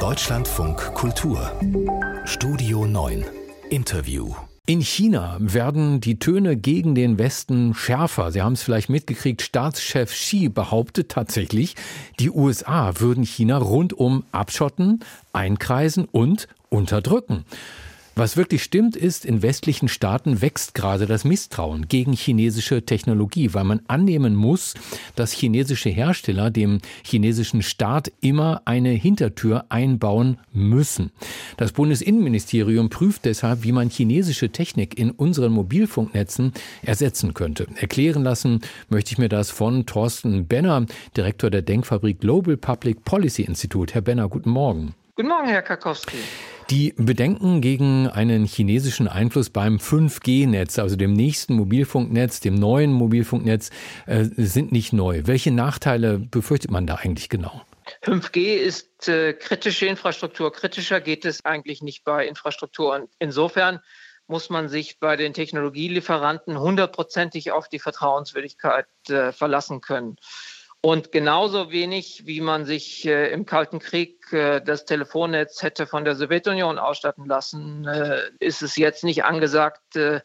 Deutschlandfunk Kultur Studio 9 Interview in China werden die Töne gegen den Westen schärfer. Sie haben es vielleicht mitgekriegt, Staatschef Xi behauptet tatsächlich, die USA würden China rundum abschotten, einkreisen und unterdrücken. Was wirklich stimmt, ist, in westlichen Staaten wächst gerade das Misstrauen gegen chinesische Technologie, weil man annehmen muss, dass chinesische Hersteller dem chinesischen Staat immer eine Hintertür einbauen müssen. Das Bundesinnenministerium prüft deshalb, wie man chinesische Technik in unseren Mobilfunknetzen ersetzen könnte. Erklären lassen möchte ich mir das von Thorsten Benner, Direktor der Denkfabrik Global Public Policy Institute. Herr Benner, guten Morgen. Guten Morgen, Herr Karkowski. Die Bedenken gegen einen chinesischen Einfluss beim 5G-Netz, also dem nächsten Mobilfunknetz, dem neuen Mobilfunknetz, äh, sind nicht neu. Welche Nachteile befürchtet man da eigentlich genau? 5G ist äh, kritische Infrastruktur. Kritischer geht es eigentlich nicht bei Infrastruktur. Und insofern muss man sich bei den Technologielieferanten hundertprozentig auf die Vertrauenswürdigkeit äh, verlassen können. Und genauso wenig, wie man sich äh, im Kalten Krieg äh, das Telefonnetz hätte von der Sowjetunion ausstatten lassen, äh, ist es jetzt nicht angesagt, äh,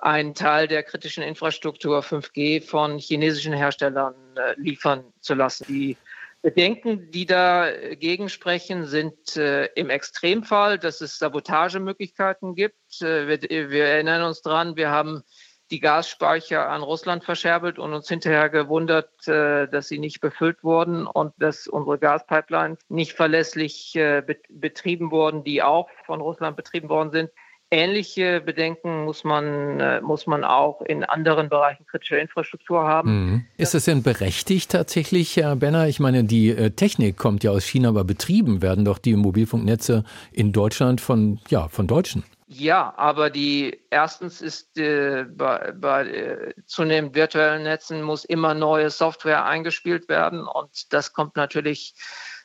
einen Teil der kritischen Infrastruktur 5G von chinesischen Herstellern äh, liefern zu lassen. Die Bedenken, die dagegen sprechen, sind äh, im Extremfall, dass es Sabotagemöglichkeiten gibt. wir, wir erinnern uns dran, wir haben die Gasspeicher an Russland verscherbelt und uns hinterher gewundert, äh, dass sie nicht befüllt wurden und dass unsere Gaspipelines nicht verlässlich äh, betrieben wurden, die auch von Russland betrieben worden sind. Ähnliche Bedenken muss man, äh, muss man auch in anderen Bereichen kritischer Infrastruktur haben. Mhm. Ist das denn berechtigt tatsächlich, Herr Benner? Ich meine, die Technik kommt ja aus China, aber betrieben werden doch die Mobilfunknetze in Deutschland von, ja, von Deutschen. Ja, aber die erstens ist äh, bei, bei äh, zunehmend virtuellen Netzen muss immer neue Software eingespielt werden und das kommt natürlich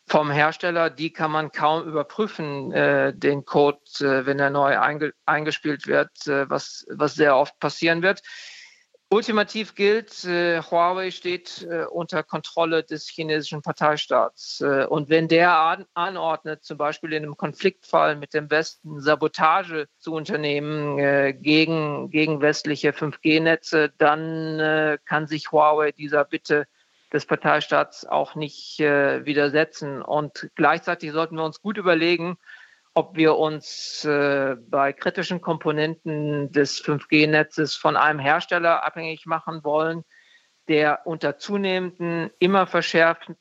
vom Hersteller. Die kann man kaum überprüfen, äh, den Code, äh, wenn er neu einge eingespielt wird, äh, was, was sehr oft passieren wird. Ultimativ gilt, äh, Huawei steht äh, unter Kontrolle des chinesischen Parteistaats. Äh, und wenn der an, anordnet, zum Beispiel in einem Konfliktfall mit dem Westen Sabotage zu unternehmen äh, gegen, gegen westliche 5G-Netze, dann äh, kann sich Huawei dieser Bitte des Parteistaats auch nicht äh, widersetzen. Und gleichzeitig sollten wir uns gut überlegen, ob wir uns äh, bei kritischen Komponenten des 5G-Netzes von einem Hersteller abhängig machen wollen, der unter zunehmenden, immer verschärften,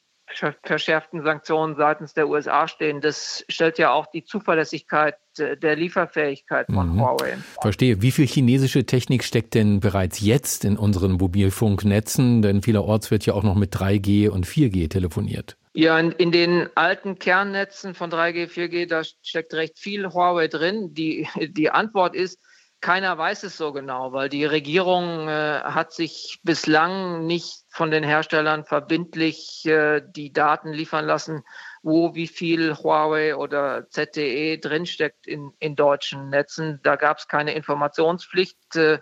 verschärften Sanktionen seitens der USA stehen. Das stellt ja auch die Zuverlässigkeit äh, der Lieferfähigkeit von mhm. Huawei. Verstehe. Wie viel chinesische Technik steckt denn bereits jetzt in unseren Mobilfunknetzen? Denn vielerorts wird ja auch noch mit 3G und 4G telefoniert. Ja, in, in, den alten Kernnetzen von 3G, 4G, da steckt recht viel Huawei drin. Die, die Antwort ist, keiner weiß es so genau, weil die Regierung äh, hat sich bislang nicht von den Herstellern verbindlich äh, die Daten liefern lassen, wo wie viel Huawei oder ZTE drinsteckt in, in deutschen Netzen. Da gab es keine Informationspflicht. Äh,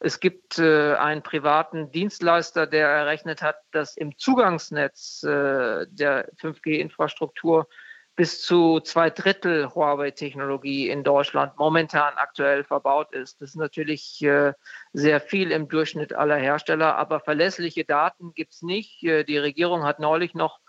es gibt äh, einen privaten Dienstleister, der errechnet hat, dass im Zugangsnetz äh, der 5G-Infrastruktur bis zu zwei Drittel Huawei-Technologie in Deutschland momentan aktuell verbaut ist. Das ist natürlich äh, sehr viel im Durchschnitt aller Hersteller, aber verlässliche Daten gibt es nicht. Äh, die Regierung hat neulich noch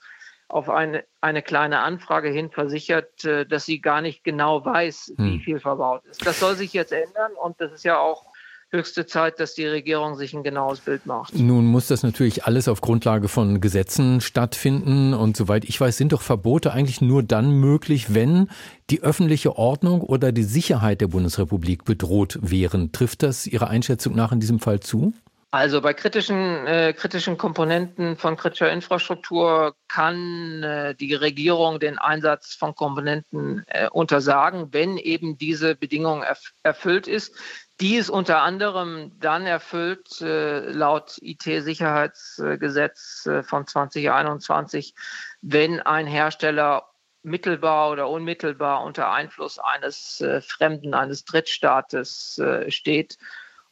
auf eine, eine kleine Anfrage hin versichert, äh, dass sie gar nicht genau weiß, wie hm. viel verbaut ist. Das soll sich jetzt ändern und das ist ja auch höchste Zeit, dass die Regierung sich ein genaues Bild macht. Nun muss das natürlich alles auf Grundlage von Gesetzen stattfinden. Und soweit ich weiß, sind doch Verbote eigentlich nur dann möglich, wenn die öffentliche Ordnung oder die Sicherheit der Bundesrepublik bedroht wären. Trifft das Ihrer Einschätzung nach in diesem Fall zu? Also bei kritischen, äh, kritischen Komponenten von kritischer Infrastruktur kann äh, die Regierung den Einsatz von Komponenten äh, untersagen, wenn eben diese Bedingung erf erfüllt ist. Die ist unter anderem dann erfüllt äh, laut IT-Sicherheitsgesetz äh, von 2021, wenn ein Hersteller mittelbar oder unmittelbar unter Einfluss eines äh, Fremden, eines Drittstaates äh, steht.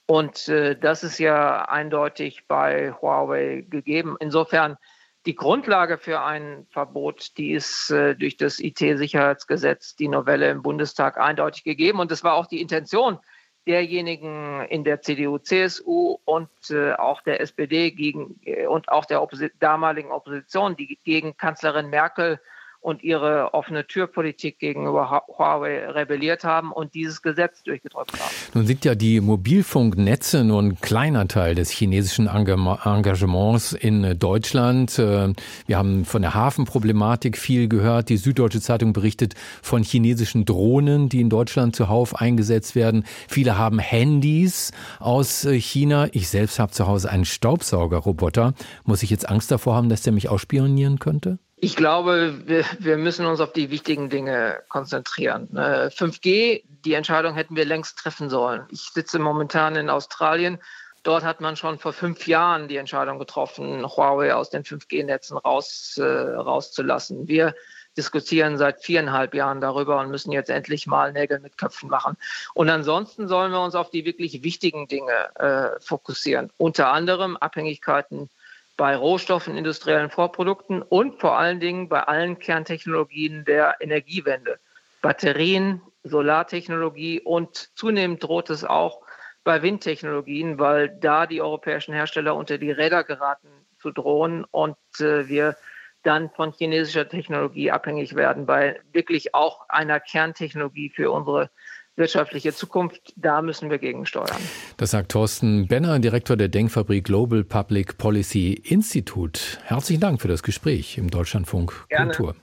Und äh, das ist ja eindeutig bei Huawei gegeben. Insofern Die Grundlage für ein Verbot, die ist äh, durch das IT-Sicherheitsgesetz, die Novelle im Bundestag eindeutig gegeben. Und das war auch die Intention derjenigen in der CDU, CSU und äh, auch der SPD gegen, äh, und auch der Opposi damaligen Opposition, die gegen Kanzlerin Merkel und ihre offene Türpolitik gegenüber Huawei rebelliert haben und dieses Gesetz durchgedrückt haben. Nun sind ja die Mobilfunknetze nur ein kleiner Teil des chinesischen Engagements in Deutschland. Äh, wir haben von der Hafenproblematik viel gehört. Die Süddeutsche Zeitung berichtet von chinesischen Drohnen, die in Deutschland zuhauf eingesetzt werden. Viele haben Handys aus äh, China. Ich selbst habe zu Hause einen Staubsaugerroboter. Muss ich jetzt Angst davor haben, dass der mich ausspionieren könnte? Ich glaube, wir, wir, müssen uns auf die wichtigen Dinge konzentrieren. 5G, äh, die Entscheidung hätten wir längst treffen sollen. Ich sitze momentan in Australien. Dort hat man schon vor fünf Jahren die Entscheidung getroffen, Huawei aus den 5G-Netzen raus, äh, rauszulassen. Wir diskutieren seit viereinhalb Jahren darüber und müssen jetzt endlich mal Nägel mit Köpfen machen. Und ansonsten sollen wir uns auf die wirklich wichtigen Dinge äh, fokussieren. Unter anderem Abhängigkeiten bei Rohstoffen, industriellen Vorprodukten und vor allen Dingen bei allen Kerntechnologien der Energiewende. Batterien, Solartechnologie und zunehmend droht es auch bei Windtechnologien, weil da die europäischen Hersteller unter die Räder geraten zu drohen und äh, wir dann von chinesischer Technologie abhängig werden, bei wirklich auch einer Kerntechnologie für unsere wirtschaftliche Zukunft, da müssen wir gegensteuern. Das sagt Thorsten Benner, Direktor der Denkfabrik Global Public Policy Institute. Herzlichen Dank für das Gespräch im Deutschlandfunk Gerne. Kultur.